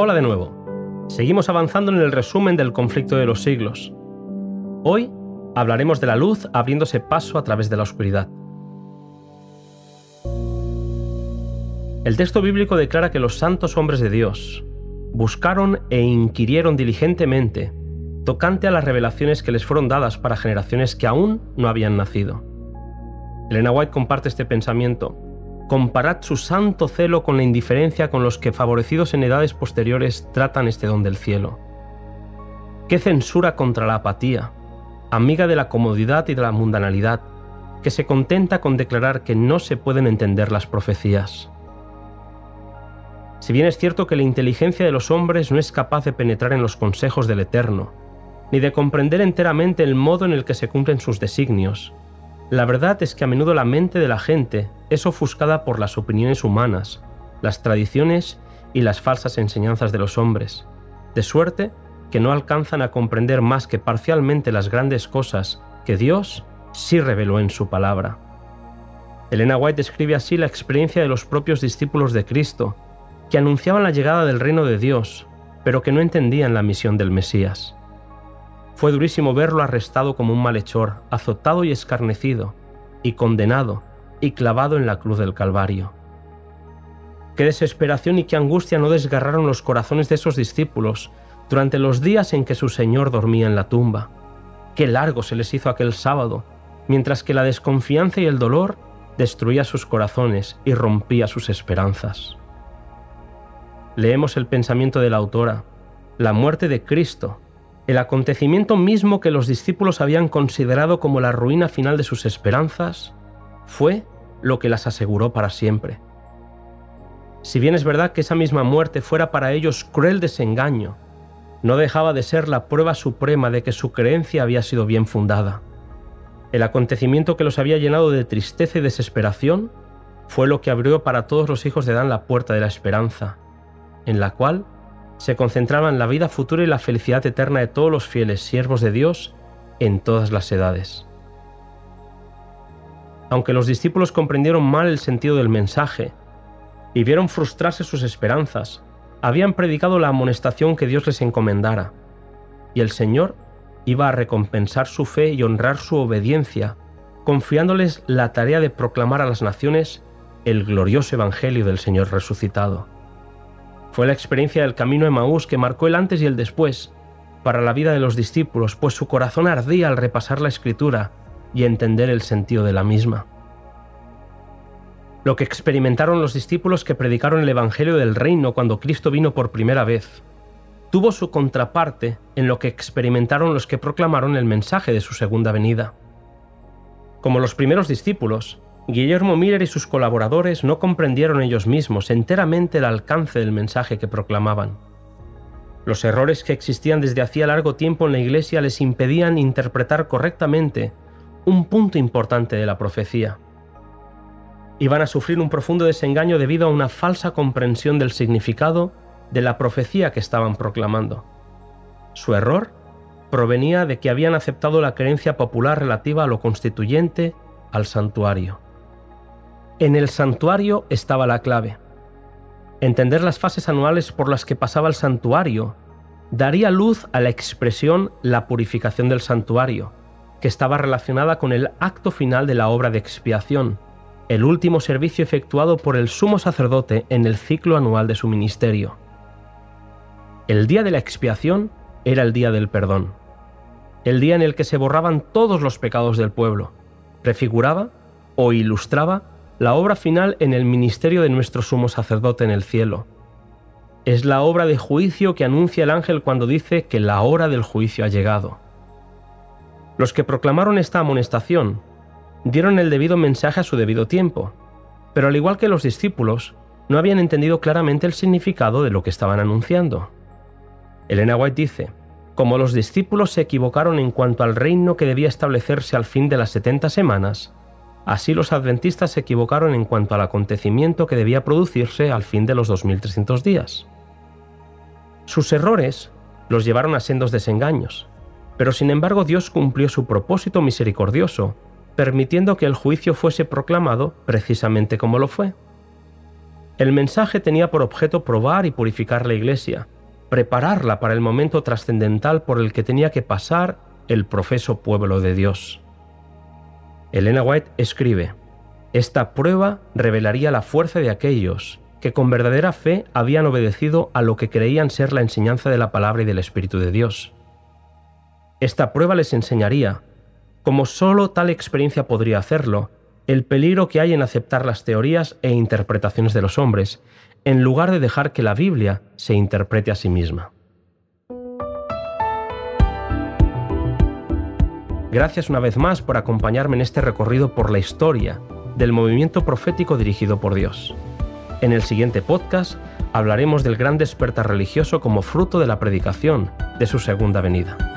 Hola de nuevo. Seguimos avanzando en el resumen del conflicto de los siglos. Hoy hablaremos de la luz abriéndose paso a través de la oscuridad. El texto bíblico declara que los santos hombres de Dios buscaron e inquirieron diligentemente tocante a las revelaciones que les fueron dadas para generaciones que aún no habían nacido. Elena White comparte este pensamiento comparad su santo celo con la indiferencia con los que favorecidos en edades posteriores tratan este don del cielo. Qué censura contra la apatía, amiga de la comodidad y de la mundanalidad, que se contenta con declarar que no se pueden entender las profecías. Si bien es cierto que la inteligencia de los hombres no es capaz de penetrar en los consejos del Eterno, ni de comprender enteramente el modo en el que se cumplen sus designios, la verdad es que a menudo la mente de la gente es ofuscada por las opiniones humanas, las tradiciones y las falsas enseñanzas de los hombres, de suerte que no alcanzan a comprender más que parcialmente las grandes cosas que Dios sí reveló en su palabra. Elena White describe así la experiencia de los propios discípulos de Cristo, que anunciaban la llegada del reino de Dios, pero que no entendían la misión del Mesías. Fue durísimo verlo arrestado como un malhechor, azotado y escarnecido, y condenado, y clavado en la cruz del Calvario. Qué desesperación y qué angustia no desgarraron los corazones de esos discípulos durante los días en que su Señor dormía en la tumba. Qué largo se les hizo aquel sábado, mientras que la desconfianza y el dolor destruía sus corazones y rompía sus esperanzas. Leemos el pensamiento de la autora, la muerte de Cristo el acontecimiento mismo que los discípulos habían considerado como la ruina final de sus esperanzas fue lo que las aseguró para siempre. Si bien es verdad que esa misma muerte fuera para ellos cruel desengaño, no dejaba de ser la prueba suprema de que su creencia había sido bien fundada. El acontecimiento que los había llenado de tristeza y desesperación fue lo que abrió para todos los hijos de Dan la puerta de la esperanza, en la cual se concentraba en la vida futura y la felicidad eterna de todos los fieles siervos de Dios en todas las edades. Aunque los discípulos comprendieron mal el sentido del mensaje y vieron frustrarse sus esperanzas, habían predicado la amonestación que Dios les encomendara, y el Señor iba a recompensar su fe y honrar su obediencia, confiándoles la tarea de proclamar a las naciones el glorioso Evangelio del Señor resucitado. Fue la experiencia del camino de Maús que marcó el antes y el después para la vida de los discípulos, pues su corazón ardía al repasar la escritura y entender el sentido de la misma. Lo que experimentaron los discípulos que predicaron el Evangelio del Reino cuando Cristo vino por primera vez, tuvo su contraparte en lo que experimentaron los que proclamaron el mensaje de su segunda venida. Como los primeros discípulos, Guillermo Miller y sus colaboradores no comprendieron ellos mismos enteramente el alcance del mensaje que proclamaban. Los errores que existían desde hacía largo tiempo en la Iglesia les impedían interpretar correctamente un punto importante de la profecía. Iban a sufrir un profundo desengaño debido a una falsa comprensión del significado de la profecía que estaban proclamando. Su error provenía de que habían aceptado la creencia popular relativa a lo constituyente al santuario. En el santuario estaba la clave. Entender las fases anuales por las que pasaba el santuario daría luz a la expresión la purificación del santuario, que estaba relacionada con el acto final de la obra de expiación, el último servicio efectuado por el sumo sacerdote en el ciclo anual de su ministerio. El día de la expiación era el día del perdón, el día en el que se borraban todos los pecados del pueblo, prefiguraba o ilustraba la obra final en el ministerio de nuestro sumo sacerdote en el cielo. Es la obra de juicio que anuncia el ángel cuando dice que la hora del juicio ha llegado. Los que proclamaron esta amonestación dieron el debido mensaje a su debido tiempo, pero al igual que los discípulos, no habían entendido claramente el significado de lo que estaban anunciando. Elena White dice, como los discípulos se equivocaron en cuanto al reino que debía establecerse al fin de las 70 semanas, Así los adventistas se equivocaron en cuanto al acontecimiento que debía producirse al fin de los 2300 días. Sus errores los llevaron a sendos desengaños, pero sin embargo Dios cumplió su propósito misericordioso, permitiendo que el juicio fuese proclamado precisamente como lo fue. El mensaje tenía por objeto probar y purificar la Iglesia, prepararla para el momento trascendental por el que tenía que pasar el profeso pueblo de Dios. Elena White escribe, Esta prueba revelaría la fuerza de aquellos que con verdadera fe habían obedecido a lo que creían ser la enseñanza de la palabra y del Espíritu de Dios. Esta prueba les enseñaría, como sólo tal experiencia podría hacerlo, el peligro que hay en aceptar las teorías e interpretaciones de los hombres, en lugar de dejar que la Biblia se interprete a sí misma. Gracias una vez más por acompañarme en este recorrido por la historia del movimiento profético dirigido por Dios. En el siguiente podcast hablaremos del gran despertar religioso como fruto de la predicación de su segunda venida.